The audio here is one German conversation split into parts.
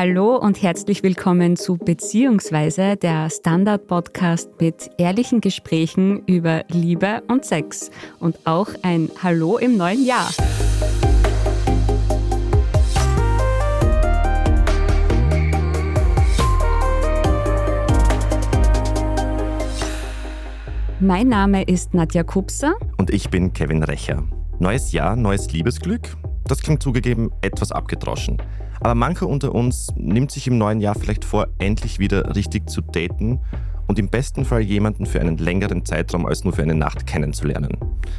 Hallo und herzlich willkommen zu Beziehungsweise, der Standard-Podcast mit ehrlichen Gesprächen über Liebe und Sex. Und auch ein Hallo im neuen Jahr. Mein Name ist Nadja Kupser. Und ich bin Kevin Recher. Neues Jahr, neues Liebesglück? Das klingt zugegeben etwas abgedroschen. Aber mancher unter uns nimmt sich im neuen Jahr vielleicht vor, endlich wieder richtig zu daten und im besten Fall jemanden für einen längeren Zeitraum als nur für eine Nacht kennenzulernen.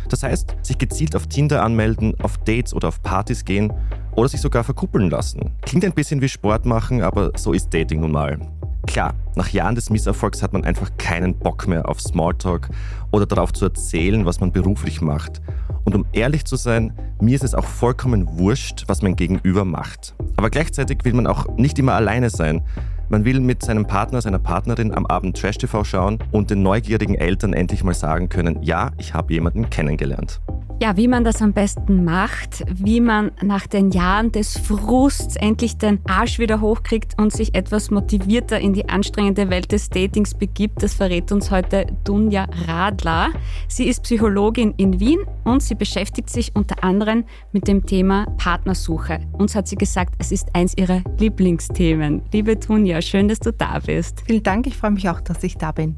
Das heißt, sich gezielt auf Tinder anmelden, auf Dates oder auf Partys gehen oder sich sogar verkuppeln lassen. Klingt ein bisschen wie Sport machen, aber so ist Dating nun mal. Klar, nach Jahren des Misserfolgs hat man einfach keinen Bock mehr auf Smalltalk oder darauf zu erzählen, was man beruflich macht. Und um ehrlich zu sein, mir ist es auch vollkommen wurscht, was mein Gegenüber macht. Aber gleichzeitig will man auch nicht immer alleine sein. Man will mit seinem Partner, seiner Partnerin am Abend Trash-TV schauen und den neugierigen Eltern endlich mal sagen können, ja, ich habe jemanden kennengelernt. Ja, wie man das am besten macht, wie man nach den Jahren des Frusts endlich den Arsch wieder hochkriegt und sich etwas motivierter in die anstrengende Welt des Datings begibt, das verrät uns heute Dunja Radler. Sie ist Psychologin in Wien und sie beschäftigt sich unter anderem mit dem Thema Partnersuche. Uns hat sie gesagt, es ist eins ihrer Lieblingsthemen. Liebe Dunja, schön, dass du da bist. Vielen Dank, ich freue mich auch, dass ich da bin.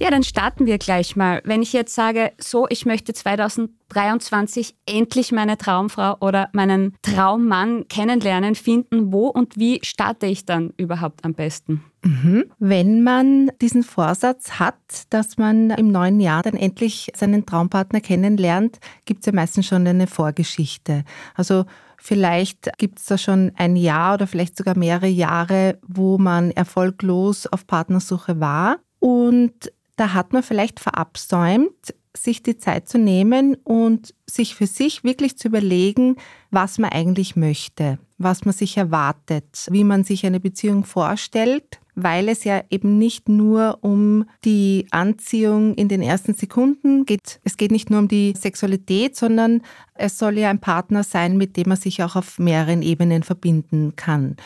Ja, dann starten wir gleich mal. Wenn ich jetzt sage, so, ich möchte 2023 endlich meine Traumfrau oder meinen Traummann kennenlernen, finden, wo und wie starte ich dann überhaupt am besten? Mhm. Wenn man diesen Vorsatz hat, dass man im neuen Jahr dann endlich seinen Traumpartner kennenlernt, gibt es ja meistens schon eine Vorgeschichte. Also Vielleicht gibt es da schon ein Jahr oder vielleicht sogar mehrere Jahre, wo man erfolglos auf Partnersuche war. Und da hat man vielleicht verabsäumt, sich die Zeit zu nehmen und sich für sich wirklich zu überlegen, was man eigentlich möchte, was man sich erwartet, wie man sich eine Beziehung vorstellt, weil es ja eben nicht nur um die Anziehung in den ersten Sekunden geht. Es geht nicht nur um die Sexualität, sondern es soll ja ein Partner sein, mit dem man sich auch auf mehreren Ebenen verbinden kann.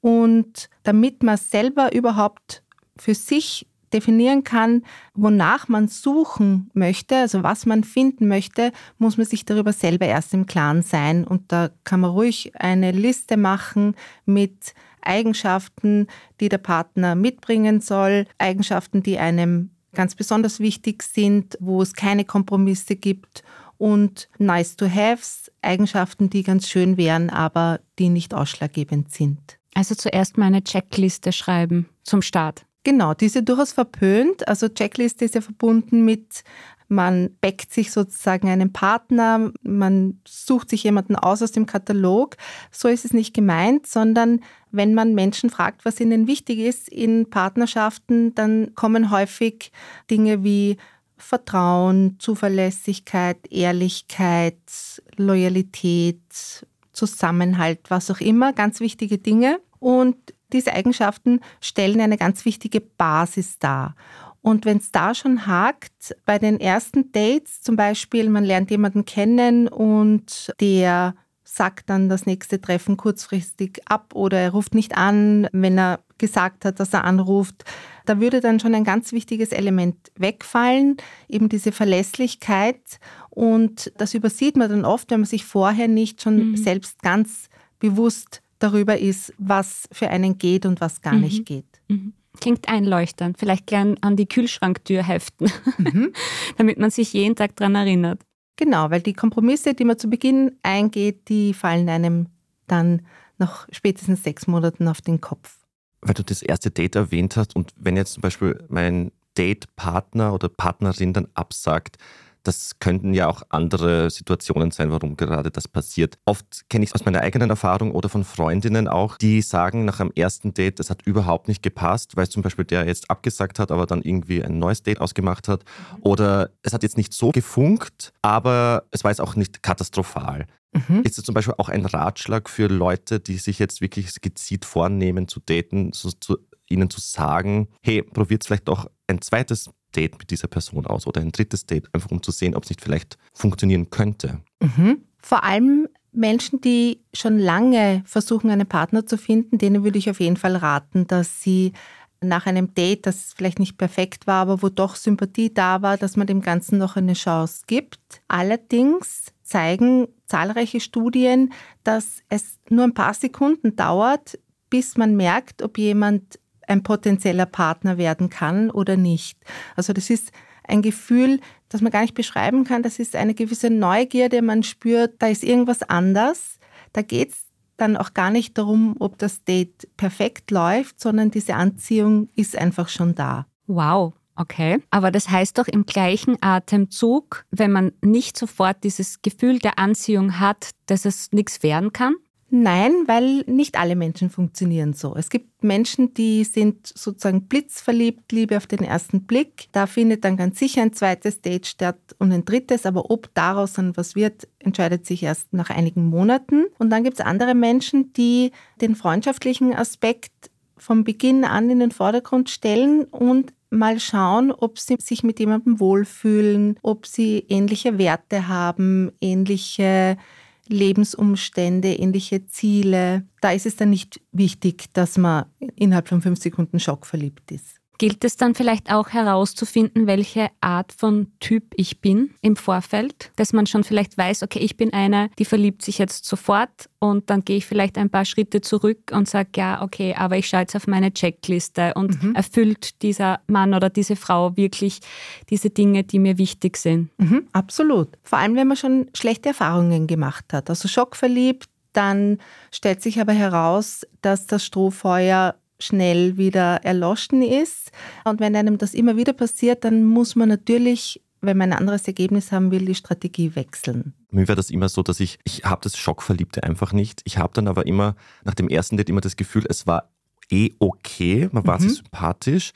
Und damit man selber überhaupt für sich definieren kann, wonach man suchen möchte, also was man finden möchte, muss man sich darüber selber erst im Klaren sein. Und da kann man ruhig eine Liste machen mit Eigenschaften, die der Partner mitbringen soll, Eigenschaften, die einem ganz besonders wichtig sind, wo es keine Kompromisse gibt und nice to haves, Eigenschaften, die ganz schön wären, aber die nicht ausschlaggebend sind. Also zuerst mal eine Checkliste schreiben zum Start. Genau, diese durchaus verpönt. Also Checkliste ist ja verbunden mit, man backt sich sozusagen einen Partner, man sucht sich jemanden aus aus dem Katalog. So ist es nicht gemeint, sondern wenn man Menschen fragt, was ihnen wichtig ist in Partnerschaften, dann kommen häufig Dinge wie Vertrauen, Zuverlässigkeit, Ehrlichkeit, Loyalität, Zusammenhalt, was auch immer, ganz wichtige Dinge. Und diese Eigenschaften stellen eine ganz wichtige Basis dar. Und wenn es da schon hakt, bei den ersten Dates zum Beispiel, man lernt jemanden kennen und der sagt dann das nächste Treffen kurzfristig ab oder er ruft nicht an, wenn er gesagt hat, dass er anruft. Da würde dann schon ein ganz wichtiges Element wegfallen, eben diese Verlässlichkeit. Und das übersieht man dann oft, wenn man sich vorher nicht schon mhm. selbst ganz bewusst darüber ist, was für einen geht und was gar mhm. nicht geht. Mhm. Klingt einleuchtend. Vielleicht gern an die Kühlschranktür heften, mhm. damit man sich jeden Tag daran erinnert. Genau, weil die Kompromisse, die man zu Beginn eingeht, die fallen einem dann nach spätestens sechs Monaten auf den Kopf. Weil du das erste Date erwähnt hast und wenn jetzt zum Beispiel mein Datepartner oder Partnerin dann absagt, das könnten ja auch andere Situationen sein, warum gerade das passiert. Oft kenne ich es aus meiner eigenen Erfahrung oder von Freundinnen auch, die sagen nach einem ersten Date, es hat überhaupt nicht gepasst, weil zum Beispiel der jetzt abgesagt hat, aber dann irgendwie ein neues Date ausgemacht hat. Mhm. Oder es hat jetzt nicht so gefunkt, aber es war jetzt auch nicht katastrophal. Mhm. Ist das zum Beispiel auch ein Ratschlag für Leute, die sich jetzt wirklich gezielt vornehmen zu daten, so zu, ihnen zu sagen, hey, probiert vielleicht doch ein zweites Date mit dieser Person aus oder ein drittes Date, einfach um zu sehen, ob es nicht vielleicht funktionieren könnte. Mhm. Vor allem, Menschen, die schon lange versuchen, einen Partner zu finden, denen würde ich auf jeden Fall raten, dass sie nach einem Date, das vielleicht nicht perfekt war, aber wo doch Sympathie da war, dass man dem Ganzen noch eine Chance gibt. Allerdings zeigen zahlreiche Studien, dass es nur ein paar Sekunden dauert, bis man merkt, ob jemand ein potenzieller Partner werden kann oder nicht. Also das ist ein Gefühl, das man gar nicht beschreiben kann. Das ist eine gewisse Neugierde, man spürt, da ist irgendwas anders. Da geht es dann auch gar nicht darum, ob das Date perfekt läuft, sondern diese Anziehung ist einfach schon da. Wow. Okay, aber das heißt doch im gleichen Atemzug, wenn man nicht sofort dieses Gefühl der Anziehung hat, dass es nichts werden kann? Nein, weil nicht alle Menschen funktionieren so. Es gibt Menschen, die sind sozusagen blitzverliebt, Liebe auf den ersten Blick. Da findet dann ganz sicher ein zweites Date statt und ein drittes, aber ob daraus dann was wird, entscheidet sich erst nach einigen Monaten. Und dann gibt es andere Menschen, die den freundschaftlichen Aspekt vom Beginn an in den Vordergrund stellen und mal schauen, ob sie sich mit jemandem wohlfühlen, ob sie ähnliche Werte haben, ähnliche Lebensumstände, ähnliche Ziele. Da ist es dann nicht wichtig, dass man innerhalb von fünf Sekunden schockverliebt ist. Gilt es dann vielleicht auch herauszufinden, welche Art von Typ ich bin im Vorfeld? Dass man schon vielleicht weiß, okay, ich bin einer, die verliebt sich jetzt sofort und dann gehe ich vielleicht ein paar Schritte zurück und sage, ja, okay, aber ich schaue jetzt auf meine Checkliste und mhm. erfüllt dieser Mann oder diese Frau wirklich diese Dinge, die mir wichtig sind? Mhm, absolut. Vor allem, wenn man schon schlechte Erfahrungen gemacht hat. Also schockverliebt, dann stellt sich aber heraus, dass das Strohfeuer schnell wieder erloschen ist. Und wenn einem das immer wieder passiert, dann muss man natürlich wenn man ein anderes Ergebnis haben will, die Strategie wechseln. Mir war das immer so, dass ich, ich habe das Schockverliebte einfach nicht. Ich habe dann aber immer nach dem ersten Date immer das Gefühl, es war eh okay, man war mhm. sich sympathisch,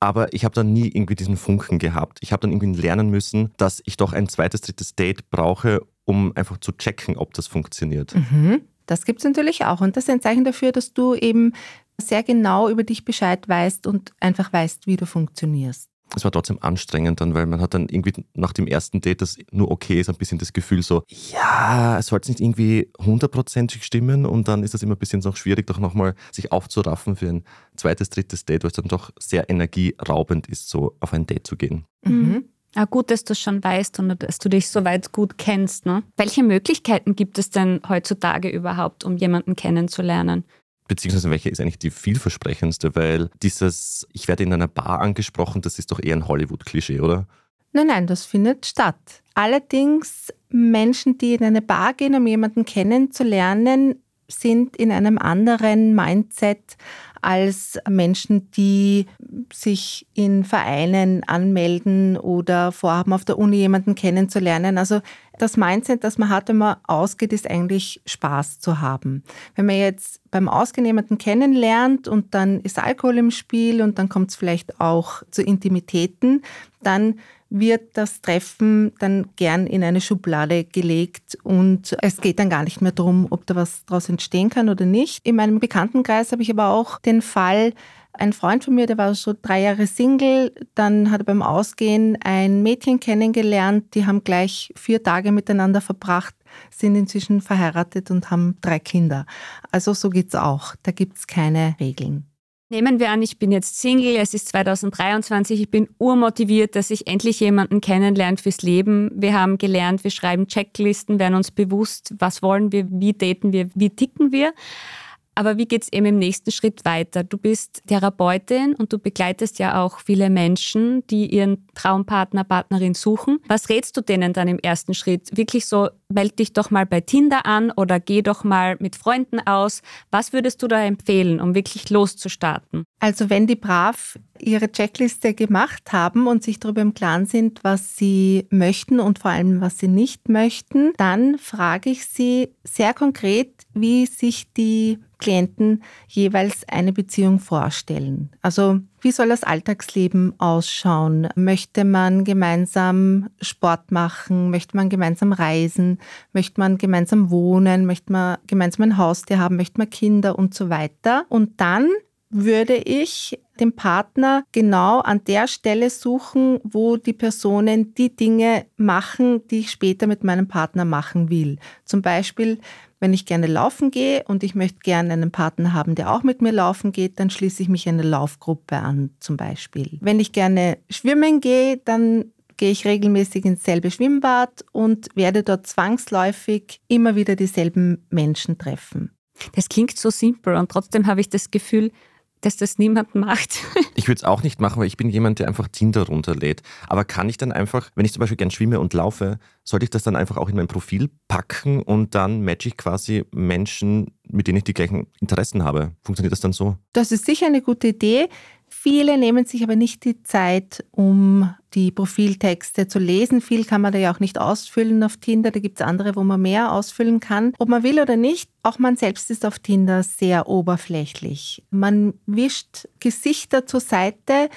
aber ich habe dann nie irgendwie diesen Funken gehabt. Ich habe dann irgendwie lernen müssen, dass ich doch ein zweites, drittes Date brauche, um einfach zu checken, ob das funktioniert. Mhm. Das gibt es natürlich auch. Und das ist ein Zeichen dafür, dass du eben sehr genau über dich Bescheid weißt und einfach weißt, wie du funktionierst. Es war trotzdem anstrengend dann, weil man hat dann irgendwie nach dem ersten Date, das nur okay ist, ein bisschen das Gefühl so, ja, es sollte nicht irgendwie hundertprozentig stimmen und dann ist es immer ein bisschen so schwierig, doch nochmal sich aufzuraffen für ein zweites, drittes Date, weil es dann doch sehr energieraubend ist, so auf ein Date zu gehen. Mhm. Ah, gut, dass du es schon weißt und dass du dich soweit gut kennst. Ne? Welche Möglichkeiten gibt es denn heutzutage überhaupt, um jemanden kennenzulernen? Beziehungsweise welche ist eigentlich die vielversprechendste? Weil dieses, ich werde in einer Bar angesprochen, das ist doch eher ein Hollywood-Klischee, oder? Nein, nein, das findet statt. Allerdings Menschen, die in eine Bar gehen, um jemanden kennenzulernen, sind in einem anderen Mindset als Menschen, die sich in Vereinen anmelden oder vorhaben, auf der Uni jemanden kennenzulernen. Also das Mindset, das man hat, wenn man ausgeht, ist eigentlich Spaß zu haben. Wenn man jetzt beim Ausgehen jemanden kennenlernt und dann ist Alkohol im Spiel und dann kommt es vielleicht auch zu Intimitäten, dann wird das Treffen dann gern in eine Schublade gelegt und es geht dann gar nicht mehr darum, ob da was daraus entstehen kann oder nicht. In meinem Bekanntenkreis habe ich aber auch den Fall, ein Freund von mir, der war so drei Jahre Single, dann hat er beim Ausgehen ein Mädchen kennengelernt, die haben gleich vier Tage miteinander verbracht, sind inzwischen verheiratet und haben drei Kinder. Also so geht es auch, da gibt es keine Regeln. Nehmen wir an, ich bin jetzt Single, es ist 2023, ich bin urmotiviert, dass ich endlich jemanden kennenlernt fürs Leben. Wir haben gelernt, wir schreiben Checklisten, werden uns bewusst, was wollen wir, wie daten wir, wie ticken wir. Aber wie geht es eben im nächsten Schritt weiter? Du bist Therapeutin und du begleitest ja auch viele Menschen, die ihren Traumpartner, Partnerin suchen. Was rätst du denen dann im ersten Schritt? Wirklich so, meld dich doch mal bei Tinder an oder geh doch mal mit Freunden aus. Was würdest du da empfehlen, um wirklich loszustarten? Also wenn die brav ihre Checkliste gemacht haben und sich darüber im Klaren sind, was sie möchten und vor allem, was sie nicht möchten, dann frage ich sie sehr konkret, wie sich die Klienten jeweils eine Beziehung vorstellen. Also wie soll das Alltagsleben ausschauen? Möchte man gemeinsam Sport machen? Möchte man gemeinsam reisen? Möchte man gemeinsam wohnen? Möchte man gemeinsam ein Haustier haben? Möchte man Kinder und so weiter? Und dann würde ich den Partner genau an der Stelle suchen, wo die Personen die Dinge machen, die ich später mit meinem Partner machen will. Zum Beispiel, wenn ich gerne laufen gehe und ich möchte gerne einen Partner haben, der auch mit mir laufen geht, dann schließe ich mich einer Laufgruppe an, zum Beispiel. Wenn ich gerne schwimmen gehe, dann gehe ich regelmäßig ins selbe Schwimmbad und werde dort zwangsläufig immer wieder dieselben Menschen treffen. Das klingt so simpel und trotzdem habe ich das Gefühl, dass das niemand macht. ich würde es auch nicht machen, weil ich bin jemand, der einfach Tinder runterlädt. Aber kann ich dann einfach, wenn ich zum Beispiel gern schwimme und laufe, sollte ich das dann einfach auch in mein Profil packen und dann matche ich quasi Menschen, mit denen ich die gleichen Interessen habe? Funktioniert das dann so? Das ist sicher eine gute Idee. Viele nehmen sich aber nicht die Zeit, um die Profiltexte zu lesen. Viel kann man da ja auch nicht ausfüllen auf Tinder. Da gibt es andere, wo man mehr ausfüllen kann. Ob man will oder nicht, auch man selbst ist auf Tinder sehr oberflächlich. Man wischt Gesichter zur Seite,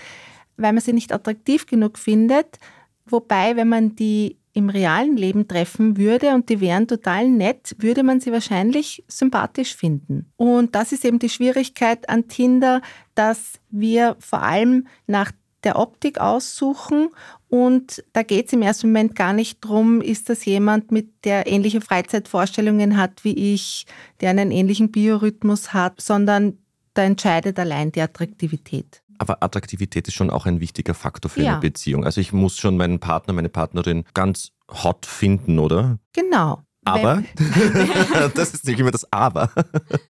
weil man sie nicht attraktiv genug findet. Wobei, wenn man die im realen Leben treffen würde und die wären total nett, würde man sie wahrscheinlich sympathisch finden. Und das ist eben die Schwierigkeit an Tinder, dass wir vor allem nach der Optik aussuchen und da geht es im ersten Moment gar nicht darum, ist das jemand, mit der ähnliche Freizeitvorstellungen hat wie ich, der einen ähnlichen Biorhythmus hat, sondern da entscheidet allein die Attraktivität. Aber Attraktivität ist schon auch ein wichtiger Faktor für ja. eine Beziehung. Also ich muss schon meinen Partner, meine Partnerin ganz hot finden, oder? Genau. Aber, das ist nicht immer das Aber.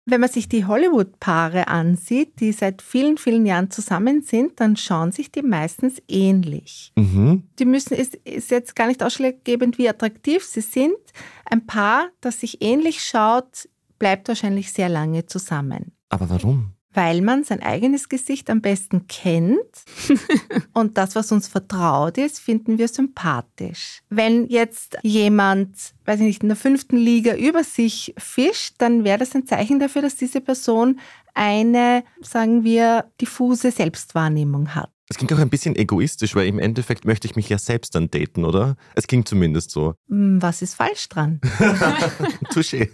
Wenn man sich die Hollywood-Paare ansieht, die seit vielen, vielen Jahren zusammen sind, dann schauen sich die meistens ähnlich. Mhm. Die müssen, ist, ist jetzt gar nicht ausschlaggebend, wie attraktiv sie sind. Ein Paar, das sich ähnlich schaut, bleibt wahrscheinlich sehr lange zusammen. Aber warum? Weil man sein eigenes Gesicht am besten kennt und das, was uns vertraut ist, finden wir sympathisch. Wenn jetzt jemand, weiß ich nicht, in der fünften Liga über sich fischt, dann wäre das ein Zeichen dafür, dass diese Person eine, sagen wir, diffuse Selbstwahrnehmung hat. Es klingt auch ein bisschen egoistisch, weil im Endeffekt möchte ich mich ja selbst dann daten, oder? Es klingt zumindest so. Hm, was ist falsch dran? Touché.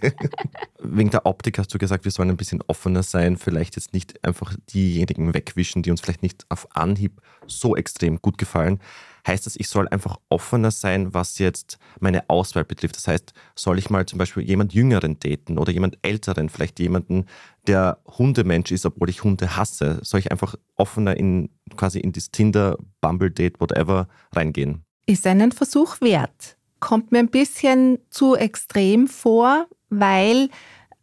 Wegen der Optik hast du gesagt, wir sollen ein bisschen offener sein, vielleicht jetzt nicht einfach diejenigen wegwischen, die uns vielleicht nicht auf Anhieb so extrem gut gefallen heißt das, ich soll einfach offener sein, was jetzt meine Auswahl betrifft. Das heißt, soll ich mal zum Beispiel jemand Jüngeren daten oder jemand Älteren, vielleicht jemanden, der Hundemensch ist, obwohl ich Hunde hasse? Soll ich einfach offener in quasi in das Tinder, Bumble Date, whatever reingehen? Ist einen Versuch wert. Kommt mir ein bisschen zu extrem vor, weil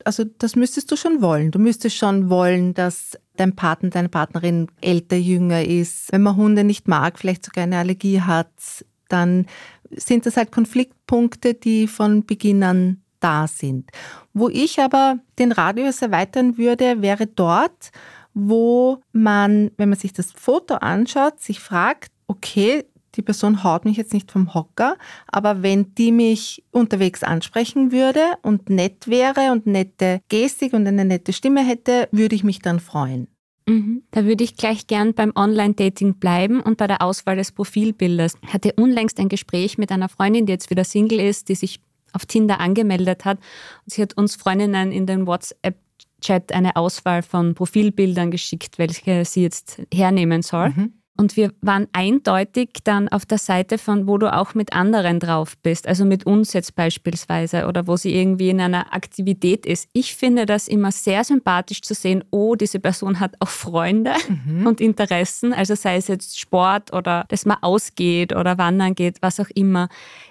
also das müsstest du schon wollen. Du müsstest schon wollen, dass dein Partner, deine Partnerin älter, jünger ist. Wenn man Hunde nicht mag, vielleicht sogar eine Allergie hat, dann sind das halt Konfliktpunkte, die von Beginn an da sind. Wo ich aber den Radius erweitern würde, wäre dort, wo man, wenn man sich das Foto anschaut, sich fragt, okay, die Person haut mich jetzt nicht vom Hocker, aber wenn die mich unterwegs ansprechen würde und nett wäre und nette Gestik und eine nette Stimme hätte, würde ich mich dann freuen. Mhm. Da würde ich gleich gern beim Online-Dating bleiben und bei der Auswahl des Profilbildes. Ich hatte unlängst ein Gespräch mit einer Freundin, die jetzt wieder Single ist, die sich auf Tinder angemeldet hat. Sie hat uns Freundinnen in den WhatsApp-Chat eine Auswahl von Profilbildern geschickt, welche sie jetzt hernehmen soll. Mhm. Und wir waren eindeutig dann auf der Seite von, wo du auch mit anderen drauf bist, also mit uns jetzt beispielsweise oder wo sie irgendwie in einer Aktivität ist. Ich finde das immer sehr sympathisch zu sehen, oh, diese Person hat auch Freunde mhm. und Interessen, also sei es jetzt Sport oder dass man ausgeht oder wandern geht, was auch immer.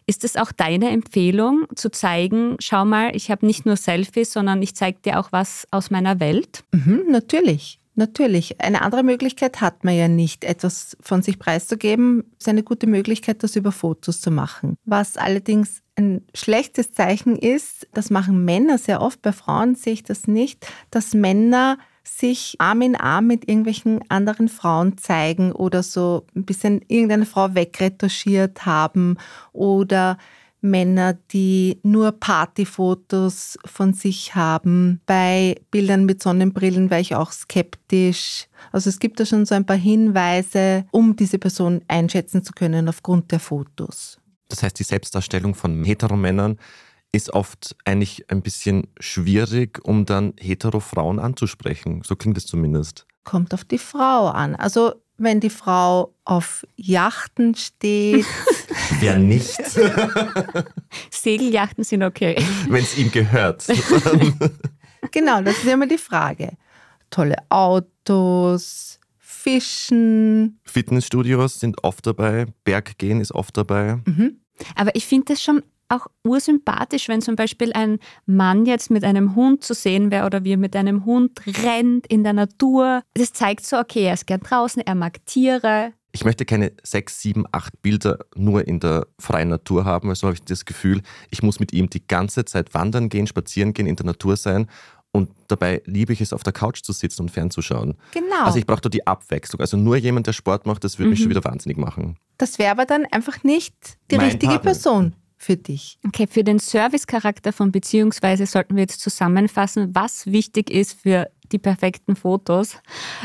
Ist es auch deine Empfehlung zu zeigen, schau mal, ich habe nicht nur Selfies, sondern ich zeige dir auch was aus meiner Welt? Mhm, natürlich. Natürlich. Eine andere Möglichkeit hat man ja nicht, etwas von sich preiszugeben. Es ist eine gute Möglichkeit, das über Fotos zu machen. Was allerdings ein schlechtes Zeichen ist, das machen Männer sehr oft, bei Frauen sehe ich das nicht, dass Männer sich Arm in Arm mit irgendwelchen anderen Frauen zeigen oder so ein bisschen irgendeine Frau wegretuschiert haben oder Männer, die nur Partyfotos von sich haben. Bei Bildern mit Sonnenbrillen war ich auch skeptisch. Also es gibt da schon so ein paar Hinweise, um diese Person einschätzen zu können aufgrund der Fotos. Das heißt, die Selbstdarstellung von Heteromännern ist oft eigentlich ein bisschen schwierig, um dann Hetero-Frauen anzusprechen. So klingt es zumindest. Kommt auf die Frau an. Also wenn die Frau auf Yachten steht. Wer nicht? Segeljachten sind okay. Wenn es ihm gehört. genau, das ist immer die Frage. Tolle Autos, Fischen. Fitnessstudios sind oft dabei, Berggehen ist oft dabei. Mhm. Aber ich finde das schon auch ursympathisch, wenn zum Beispiel ein Mann jetzt mit einem Hund zu sehen wäre oder wie er mit einem Hund rennt in der Natur. Das zeigt so, okay, er ist gern draußen, er mag Tiere. Ich möchte keine sechs, sieben, acht Bilder nur in der freien Natur haben. Also habe ich das Gefühl, ich muss mit ihm die ganze Zeit wandern gehen, spazieren gehen, in der Natur sein. Und dabei liebe ich es, auf der Couch zu sitzen und fernzuschauen. Genau. Also ich brauche da die Abwechslung. Also nur jemand, der Sport macht, das würde mhm. mich schon wieder wahnsinnig machen. Das wäre aber dann einfach nicht die mein richtige Partner. Person für dich? Okay, für den Servicecharakter von Beziehungsweise sollten wir jetzt zusammenfassen, was wichtig ist für die perfekten Fotos,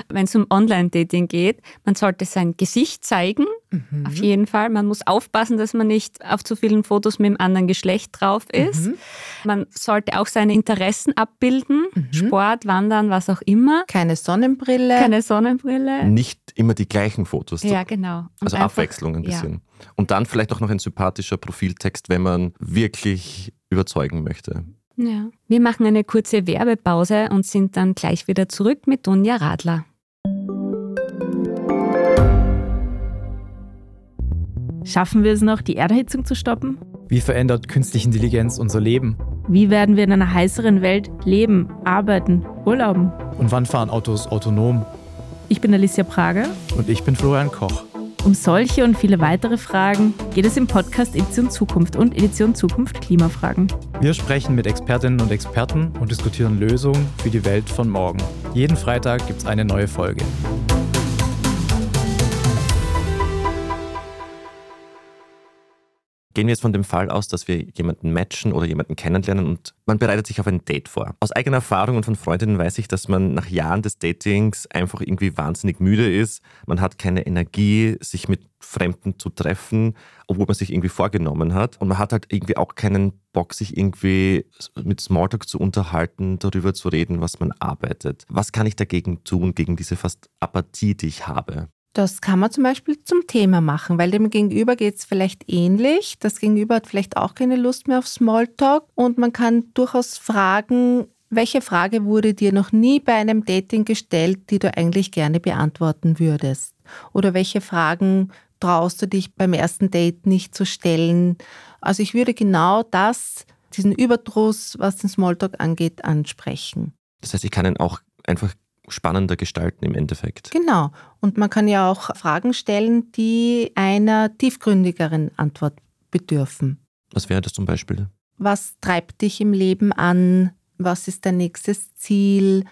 wenn es um Online-Dating geht. Man sollte sein Gesicht zeigen, mhm. auf jeden Fall. Man muss aufpassen, dass man nicht auf zu vielen Fotos mit dem anderen Geschlecht drauf ist. Mhm. Man sollte auch seine Interessen abbilden, mhm. Sport, Wandern, was auch immer. Keine Sonnenbrille. Keine Sonnenbrille. Nicht immer die gleichen Fotos. Ja, genau. Und also einfach, Abwechslung ein bisschen. Ja. Und dann vielleicht auch noch ein sympathischer Profiltext, wenn man wirklich überzeugen möchte. Ja. Wir machen eine kurze Werbepause und sind dann gleich wieder zurück mit Dunja Radler. Schaffen wir es noch, die Erderhitzung zu stoppen? Wie verändert künstliche Intelligenz unser Leben? Wie werden wir in einer heißeren Welt leben, arbeiten, urlauben? Und wann fahren Autos autonom? Ich bin Alicia Prager. Und ich bin Florian Koch. Um solche und viele weitere Fragen geht es im Podcast Edition Zukunft und Edition Zukunft Klimafragen. Wir sprechen mit Expertinnen und Experten und diskutieren Lösungen für die Welt von morgen. Jeden Freitag gibt es eine neue Folge. Gehen wir jetzt von dem Fall aus, dass wir jemanden matchen oder jemanden kennenlernen und man bereitet sich auf ein Date vor. Aus eigener Erfahrung und von Freundinnen weiß ich, dass man nach Jahren des Datings einfach irgendwie wahnsinnig müde ist. Man hat keine Energie, sich mit Fremden zu treffen, obwohl man sich irgendwie vorgenommen hat. Und man hat halt irgendwie auch keinen Bock, sich irgendwie mit Smalltalk zu unterhalten, darüber zu reden, was man arbeitet. Was kann ich dagegen tun, gegen diese fast Apathie, die ich habe? Das kann man zum Beispiel zum Thema machen, weil dem Gegenüber geht es vielleicht ähnlich. Das Gegenüber hat vielleicht auch keine Lust mehr auf Smalltalk und man kann durchaus fragen, welche Frage wurde dir noch nie bei einem Dating gestellt, die du eigentlich gerne beantworten würdest? Oder welche Fragen traust du dich beim ersten Date nicht zu stellen? Also ich würde genau das, diesen Überdruss, was den Smalltalk angeht, ansprechen. Das heißt, ich kann ihn auch einfach spannender gestalten im Endeffekt. Genau. Und man kann ja auch Fragen stellen, die einer tiefgründigeren Antwort bedürfen. Was wäre das zum Beispiel? Was treibt dich im Leben an? Was ist dein nächstes Ziel?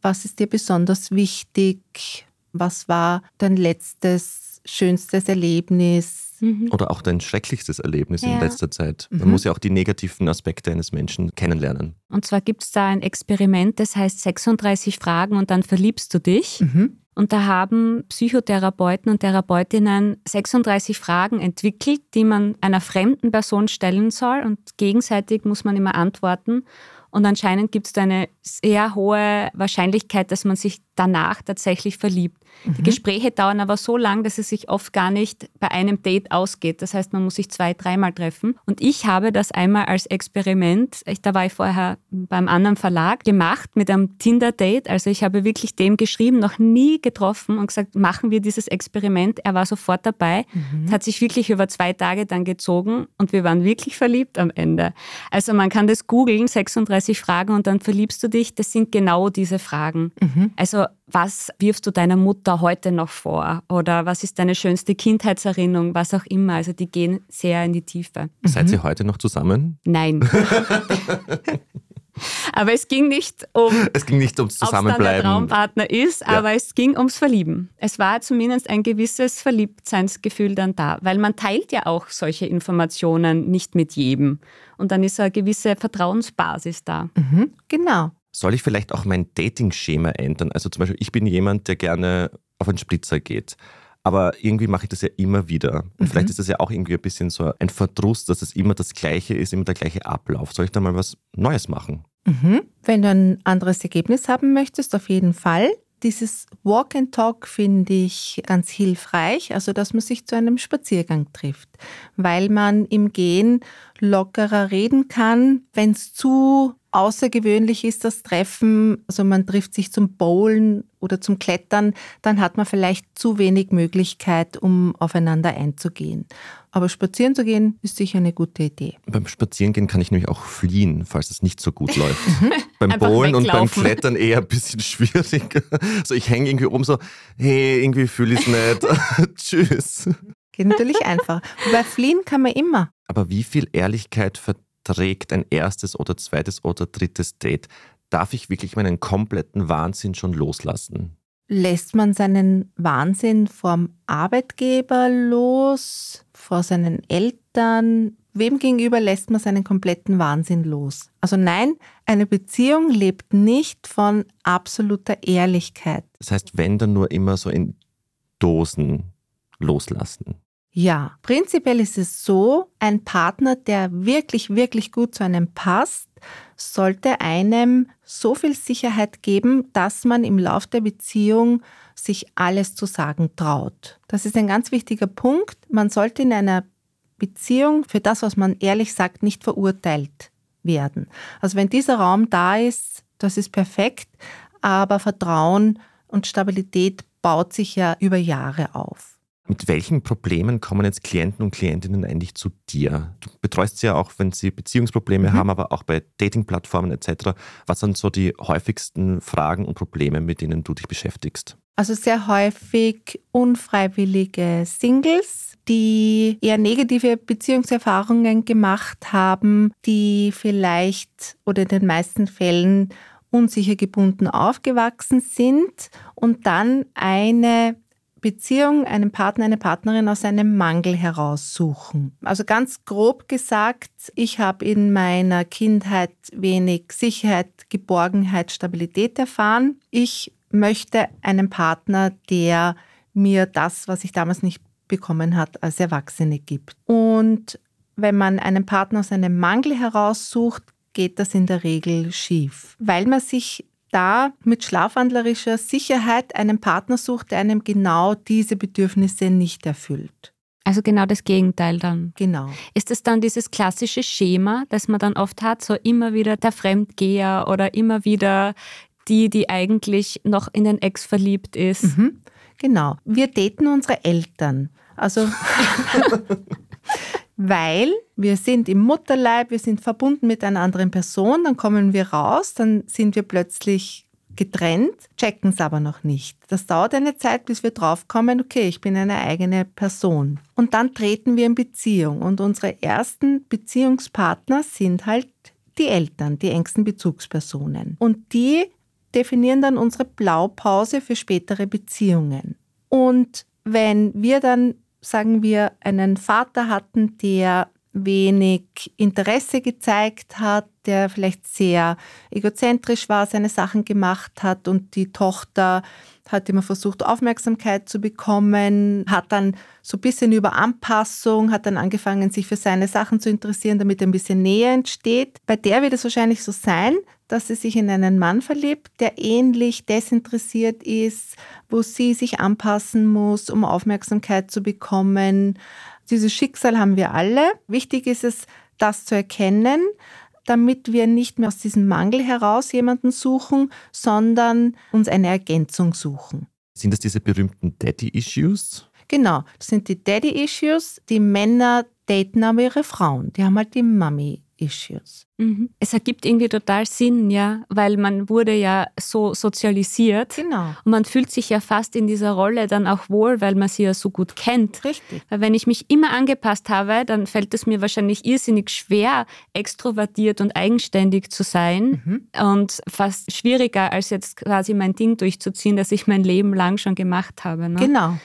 Was ist dir besonders wichtig? Was war dein letztes, schönstes Erlebnis? Mhm. Oder auch dein schrecklichstes Erlebnis ja. in letzter Zeit. Man mhm. muss ja auch die negativen Aspekte eines Menschen kennenlernen. Und zwar gibt es da ein Experiment, das heißt 36 Fragen und dann verliebst du dich. Mhm. Und da haben Psychotherapeuten und Therapeutinnen 36 Fragen entwickelt, die man einer fremden Person stellen soll und gegenseitig muss man immer antworten. Und anscheinend gibt es da eine sehr hohe Wahrscheinlichkeit, dass man sich danach tatsächlich verliebt. Mhm. Die Gespräche dauern aber so lang, dass es sich oft gar nicht bei einem Date ausgeht. Das heißt, man muss sich zwei, dreimal treffen. Und ich habe das einmal als Experiment, da war ich vorher beim anderen Verlag, gemacht mit einem Tinder-Date. Also ich habe wirklich dem geschrieben, noch nie getroffen und gesagt, machen wir dieses Experiment. Er war sofort dabei. Mhm. Hat sich wirklich über zwei Tage dann gezogen und wir waren wirklich verliebt am Ende. Also man kann das googeln, 36 Fragen und dann verliebst du dich. Das sind genau diese Fragen. Mhm. Also was wirfst du deiner Mutter heute noch vor? Oder was ist deine schönste Kindheitserinnerung? Was auch immer. Also die gehen sehr in die Tiefe. Seid mhm. ihr heute noch zusammen? Nein. aber es ging nicht um. Es ging nicht ums Zusammenbleiben. Ob der Traumpartner ist, ja. aber es ging ums Verlieben. Es war zumindest ein gewisses Verliebtseinsgefühl dann da, weil man teilt ja auch solche Informationen nicht mit jedem. Und dann ist eine gewisse Vertrauensbasis da. Mhm, genau soll ich vielleicht auch mein Dating-Schema ändern? Also zum Beispiel, ich bin jemand, der gerne auf einen Spritzer geht. Aber irgendwie mache ich das ja immer wieder. Und mhm. vielleicht ist das ja auch irgendwie ein bisschen so ein Verdruss, dass es immer das Gleiche ist, immer der gleiche Ablauf. Soll ich da mal was Neues machen? Mhm. Wenn du ein anderes Ergebnis haben möchtest, auf jeden Fall. Dieses Walk and Talk finde ich ganz hilfreich, also dass man sich zu einem Spaziergang trifft, weil man im Gehen lockerer reden kann. Wenn es zu außergewöhnlich ist, das Treffen, also man trifft sich zum Bowlen oder zum Klettern, dann hat man vielleicht zu wenig Möglichkeit, um aufeinander einzugehen. Aber spazieren zu gehen ist sicher eine gute Idee. Beim Spazierengehen kann ich nämlich auch fliehen, falls es nicht so gut läuft. beim Bowlen und beim Klettern eher ein bisschen schwierig. So, ich hänge irgendwie oben so, hey, irgendwie fühle ich es nicht. Tschüss. Geht natürlich einfach. Bei Fliehen kann man immer. Aber wie viel Ehrlichkeit verträgt ein erstes oder zweites oder drittes Date? Darf ich wirklich meinen kompletten Wahnsinn schon loslassen? Lässt man seinen Wahnsinn vom Arbeitgeber los, vor seinen Eltern? Wem gegenüber lässt man seinen kompletten Wahnsinn los? Also nein, eine Beziehung lebt nicht von absoluter Ehrlichkeit. Das heißt, wenn dann nur immer so in Dosen loslassen. Ja, prinzipiell ist es so, ein Partner, der wirklich, wirklich gut zu einem passt, sollte einem so viel Sicherheit geben, dass man im Lauf der Beziehung sich alles zu sagen traut. Das ist ein ganz wichtiger Punkt. Man sollte in einer Beziehung für das, was man ehrlich sagt, nicht verurteilt werden. Also wenn dieser Raum da ist, das ist perfekt, aber Vertrauen und Stabilität baut sich ja über Jahre auf. Mit welchen Problemen kommen jetzt Klienten und Klientinnen eigentlich zu dir? Du betreust sie ja auch, wenn sie Beziehungsprobleme mhm. haben, aber auch bei Datingplattformen etc. Was sind so die häufigsten Fragen und Probleme, mit denen du dich beschäftigst? Also sehr häufig unfreiwillige Singles, die eher negative Beziehungserfahrungen gemacht haben, die vielleicht oder in den meisten Fällen unsicher gebunden aufgewachsen sind und dann eine Beziehung, einen Partner, eine Partnerin aus einem Mangel heraussuchen. Also ganz grob gesagt, ich habe in meiner Kindheit wenig Sicherheit, Geborgenheit, Stabilität erfahren. Ich möchte einen Partner, der mir das, was ich damals nicht bekommen hat, als Erwachsene gibt. Und wenn man einen Partner aus einem Mangel heraussucht, geht das in der Regel schief, weil man sich da mit schlafwandlerischer Sicherheit einen Partner sucht, der einem genau diese Bedürfnisse nicht erfüllt. Also genau das Gegenteil dann. Genau. Ist es dann dieses klassische Schema, das man dann oft hat, so immer wieder der Fremdgeher oder immer wieder die, die eigentlich noch in den Ex verliebt ist? Mhm. Genau. Wir daten unsere Eltern. Also weil wir sind im Mutterleib, wir sind verbunden mit einer anderen Person, dann kommen wir raus, dann sind wir plötzlich getrennt, checken es aber noch nicht. Das dauert eine Zeit, bis wir draufkommen, okay, ich bin eine eigene Person. Und dann treten wir in Beziehung und unsere ersten Beziehungspartner sind halt die Eltern, die engsten Bezugspersonen. Und die definieren dann unsere Blaupause für spätere Beziehungen. Und wenn wir dann sagen wir, einen Vater hatten, der wenig Interesse gezeigt hat, der vielleicht sehr egozentrisch war, seine Sachen gemacht hat und die Tochter hat immer versucht, Aufmerksamkeit zu bekommen, hat dann so ein bisschen über Anpassung, hat dann angefangen, sich für seine Sachen zu interessieren, damit ein bisschen Nähe entsteht. Bei der wird es wahrscheinlich so sein, dass sie sich in einen Mann verliebt, der ähnlich desinteressiert ist, wo sie sich anpassen muss, um Aufmerksamkeit zu bekommen. Dieses Schicksal haben wir alle. Wichtig ist es, das zu erkennen, damit wir nicht mehr aus diesem Mangel heraus jemanden suchen, sondern uns eine Ergänzung suchen. Sind das diese berühmten Daddy-Issues? Genau, das sind die Daddy-Issues. Die Männer daten aber ihre Frauen. Die haben halt die Mummy Issues. Mhm. Es ergibt irgendwie total Sinn, ja, weil man wurde ja so sozialisiert. Genau. Und man fühlt sich ja fast in dieser Rolle dann auch wohl, weil man sie ja so gut kennt. Richtig. Weil wenn ich mich immer angepasst habe, dann fällt es mir wahrscheinlich irrsinnig schwer, extrovertiert und eigenständig zu sein mhm. und fast schwieriger, als jetzt quasi mein Ding durchzuziehen, das ich mein Leben lang schon gemacht habe. Ne? Genau.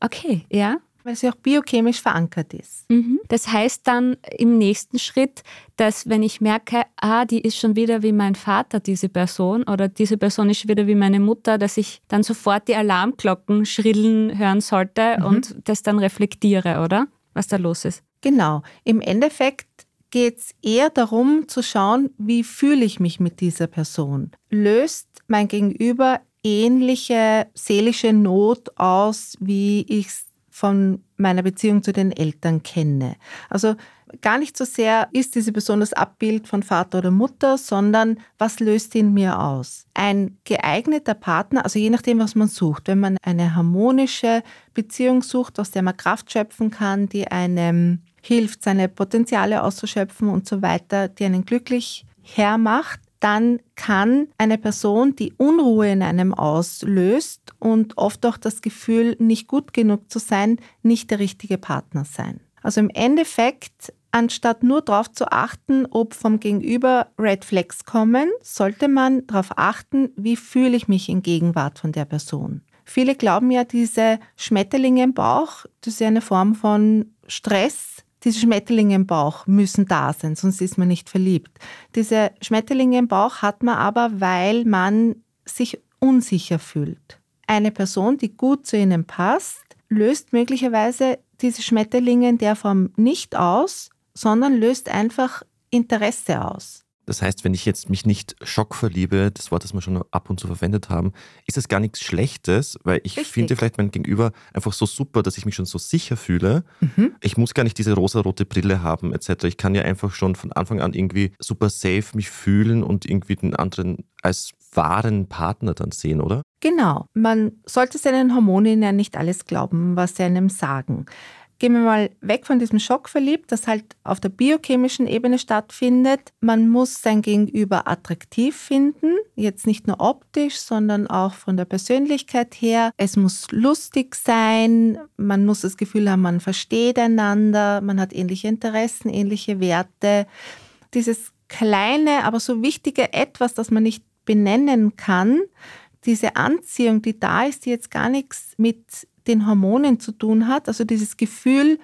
Okay, ja weil sie auch biochemisch verankert ist. Mhm. Das heißt dann im nächsten Schritt, dass wenn ich merke, ah, die ist schon wieder wie mein Vater, diese Person, oder diese Person ist wieder wie meine Mutter, dass ich dann sofort die Alarmglocken schrillen hören sollte mhm. und das dann reflektiere, oder? Was da los ist. Genau. Im Endeffekt geht es eher darum zu schauen, wie fühle ich mich mit dieser Person. Löst mein Gegenüber ähnliche seelische Not aus, wie ich es von meiner Beziehung zu den Eltern kenne. Also gar nicht so sehr ist diese Person das Abbild von Vater oder Mutter, sondern was löst in mir aus? Ein geeigneter Partner, also je nachdem, was man sucht, wenn man eine harmonische Beziehung sucht, aus der man Kraft schöpfen kann, die einem hilft, seine Potenziale auszuschöpfen und so weiter, die einen glücklich hermacht, dann kann eine Person, die Unruhe in einem auslöst und oft auch das Gefühl, nicht gut genug zu sein, nicht der richtige Partner sein. Also im Endeffekt, anstatt nur darauf zu achten, ob vom Gegenüber Red Flags kommen, sollte man darauf achten, wie fühle ich mich in Gegenwart von der Person. Viele glauben ja, diese Schmetterlinge im Bauch, das ist ja eine Form von Stress, diese Schmetterlinge im Bauch müssen da sein, sonst ist man nicht verliebt. Diese Schmetterlinge im Bauch hat man aber, weil man sich unsicher fühlt. Eine Person, die gut zu ihnen passt, löst möglicherweise diese Schmetterlinge in der Form nicht aus, sondern löst einfach Interesse aus. Das heißt, wenn ich jetzt mich nicht schockverliebe, das Wort, das wir schon ab und zu verwendet haben, ist das gar nichts Schlechtes, weil ich Richtig. finde vielleicht mein Gegenüber einfach so super, dass ich mich schon so sicher fühle. Mhm. Ich muss gar nicht diese rosarote Brille haben etc. Ich kann ja einfach schon von Anfang an irgendwie super safe mich fühlen und irgendwie den anderen als wahren Partner dann sehen, oder? Genau. Man sollte seinen Hormonen ja nicht alles glauben, was sie einem sagen gehen wir mal weg von diesem Schock verliebt, das halt auf der biochemischen Ebene stattfindet. Man muss sein Gegenüber attraktiv finden, jetzt nicht nur optisch, sondern auch von der Persönlichkeit her. Es muss lustig sein, man muss das Gefühl haben, man versteht einander, man hat ähnliche Interessen, ähnliche Werte. Dieses kleine, aber so wichtige Etwas, das man nicht benennen kann, diese Anziehung, die da ist, die jetzt gar nichts mit den Hormonen zu tun hat. Also dieses Gefühl,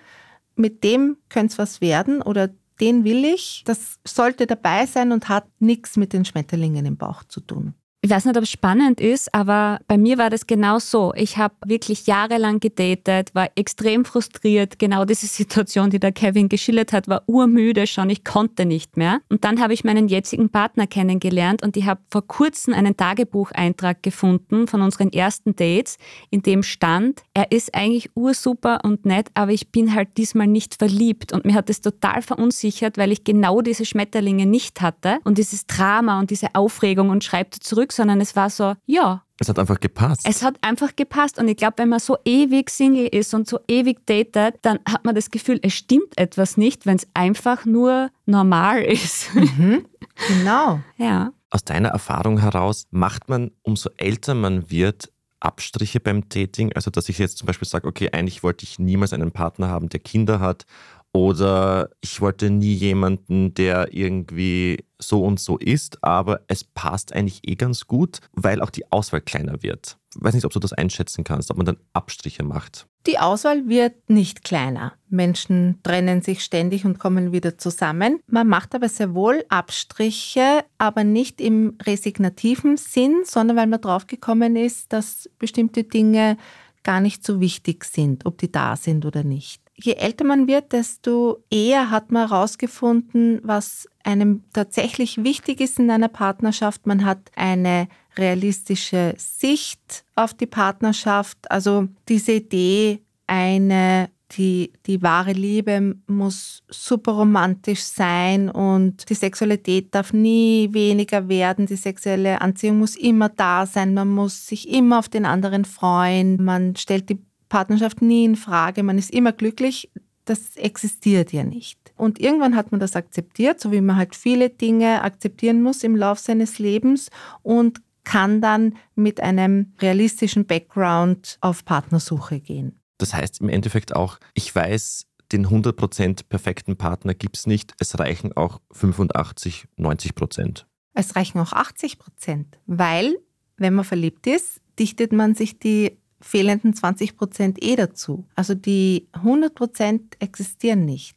mit dem könnte es was werden oder den will ich, das sollte dabei sein und hat nichts mit den Schmetterlingen im Bauch zu tun. Ich weiß nicht, ob es spannend ist, aber bei mir war das genau so. Ich habe wirklich jahrelang gedatet, war extrem frustriert. Genau diese Situation, die der Kevin geschildert hat, war urmüde schon. Ich konnte nicht mehr. Und dann habe ich meinen jetzigen Partner kennengelernt und ich habe vor kurzem einen Tagebucheintrag gefunden von unseren ersten Dates, in dem stand, er ist eigentlich ursuper und nett, aber ich bin halt diesmal nicht verliebt. Und mir hat es total verunsichert, weil ich genau diese Schmetterlinge nicht hatte und dieses Drama und diese Aufregung und schreibt zurück sondern es war so, ja. Es hat einfach gepasst. Es hat einfach gepasst. Und ich glaube, wenn man so ewig Single ist und so ewig datet, dann hat man das Gefühl, es stimmt etwas nicht, wenn es einfach nur normal ist. Mhm. Genau. ja. Aus deiner Erfahrung heraus macht man, umso älter man wird, Abstriche beim Dating? Also, dass ich jetzt zum Beispiel sage, okay, eigentlich wollte ich niemals einen Partner haben, der Kinder hat oder ich wollte nie jemanden, der irgendwie so und so ist, aber es passt eigentlich eh ganz gut, weil auch die Auswahl kleiner wird. Ich weiß nicht, ob du das einschätzen kannst, ob man dann Abstriche macht. Die Auswahl wird nicht kleiner. Menschen trennen sich ständig und kommen wieder zusammen. Man macht aber sehr wohl Abstriche, aber nicht im resignativen Sinn, sondern weil man draufgekommen ist, dass bestimmte Dinge gar nicht so wichtig sind, ob die da sind oder nicht je älter man wird, desto eher hat man herausgefunden, was einem tatsächlich wichtig ist in einer Partnerschaft. Man hat eine realistische Sicht auf die Partnerschaft. Also diese Idee, eine die, die wahre Liebe muss super romantisch sein und die Sexualität darf nie weniger werden. Die sexuelle Anziehung muss immer da sein. Man muss sich immer auf den anderen freuen. Man stellt die Partnerschaft nie in Frage, man ist immer glücklich, das existiert ja nicht. Und irgendwann hat man das akzeptiert, so wie man halt viele Dinge akzeptieren muss im Lauf seines Lebens und kann dann mit einem realistischen Background auf Partnersuche gehen. Das heißt im Endeffekt auch, ich weiß, den 100% perfekten Partner gibt es nicht. Es reichen auch 85, 90%. Es reichen auch 80%, weil, wenn man verliebt ist, dichtet man sich die fehlenden 20 Prozent eh dazu. Also die 100 Prozent existieren nicht.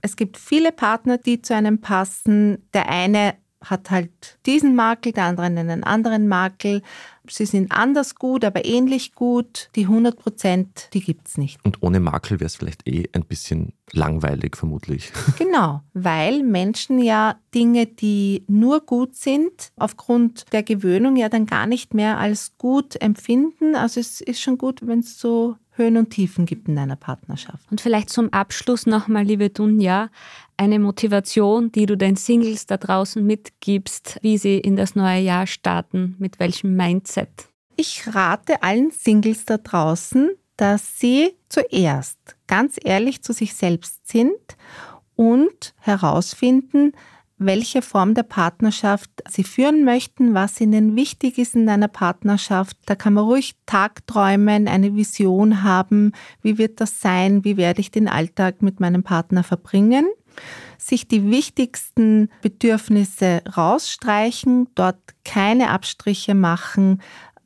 Es gibt viele Partner, die zu einem passen. Der eine hat halt diesen Makel, der andere einen anderen Makel. Sie sind anders gut, aber ähnlich gut. Die 100 Prozent, die gibt es nicht. Und ohne Makel wäre es vielleicht eh ein bisschen langweilig, vermutlich. Genau, weil Menschen ja Dinge, die nur gut sind, aufgrund der Gewöhnung ja dann gar nicht mehr als gut empfinden. Also es ist schon gut, wenn es so Höhen und Tiefen gibt in einer Partnerschaft. Und vielleicht zum Abschluss nochmal, liebe Dunja, eine Motivation, die du den Singles da draußen mitgibst, wie sie in das neue Jahr starten, mit welchem Mindset? Ich rate allen Singles da draußen, dass sie zuerst ganz ehrlich zu sich selbst sind und herausfinden, welche Form der Partnerschaft sie führen möchten, was ihnen wichtig ist in einer Partnerschaft. Da kann man ruhig Tagträumen, eine Vision haben, wie wird das sein, wie werde ich den Alltag mit meinem Partner verbringen sich die wichtigsten Bedürfnisse rausstreichen, dort keine Abstriche machen,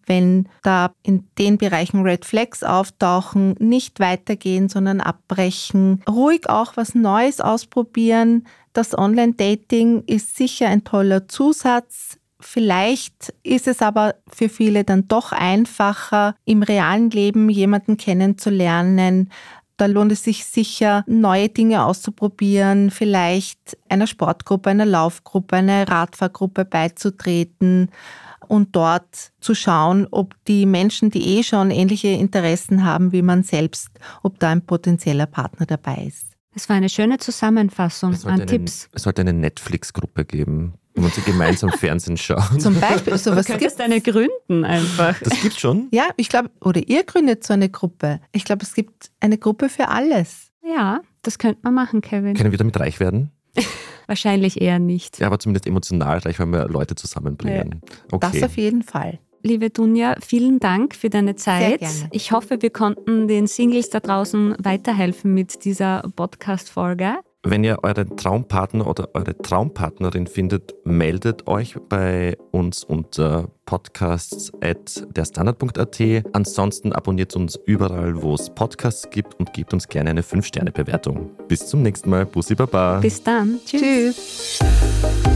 wenn da in den Bereichen Red Flags auftauchen, nicht weitergehen, sondern abbrechen. Ruhig auch was Neues ausprobieren. Das Online-Dating ist sicher ein toller Zusatz. Vielleicht ist es aber für viele dann doch einfacher, im realen Leben jemanden kennenzulernen, da lohnt es sich sicher, neue Dinge auszuprobieren, vielleicht einer Sportgruppe, einer Laufgruppe, einer Radfahrgruppe beizutreten und dort zu schauen, ob die Menschen, die eh schon ähnliche Interessen haben wie man selbst, ob da ein potenzieller Partner dabei ist. Es war eine schöne Zusammenfassung an einen, Tipps. Es sollte eine Netflix-Gruppe geben, wo man sie gemeinsam Fernsehen schaut. Zum Beispiel, sowas Du könntest eine gründen einfach. Das gibt schon. Ja, ich glaube, oder ihr gründet so eine Gruppe. Ich glaube, es gibt eine Gruppe für alles. Ja, das könnte man machen, Kevin. Können wir damit reich werden? Wahrscheinlich eher nicht. Ja, aber zumindest emotional reich, wenn wir Leute zusammenbringen. Das Okay. auf jeden Fall. Liebe Dunja, vielen Dank für deine Zeit. gerne. Ich hoffe, wir konnten den Singles da draußen weiterhelfen mit dieser Podcast-Folge. Wenn ihr euren Traumpartner oder eure Traumpartnerin findet, meldet euch bei uns unter podcasts.derstandard.at. Ansonsten abonniert uns überall, wo es Podcasts gibt und gebt uns gerne eine 5-Sterne-Bewertung. Bis zum nächsten Mal. Bussi Baba. Bis dann. Tschüss. Tschüss.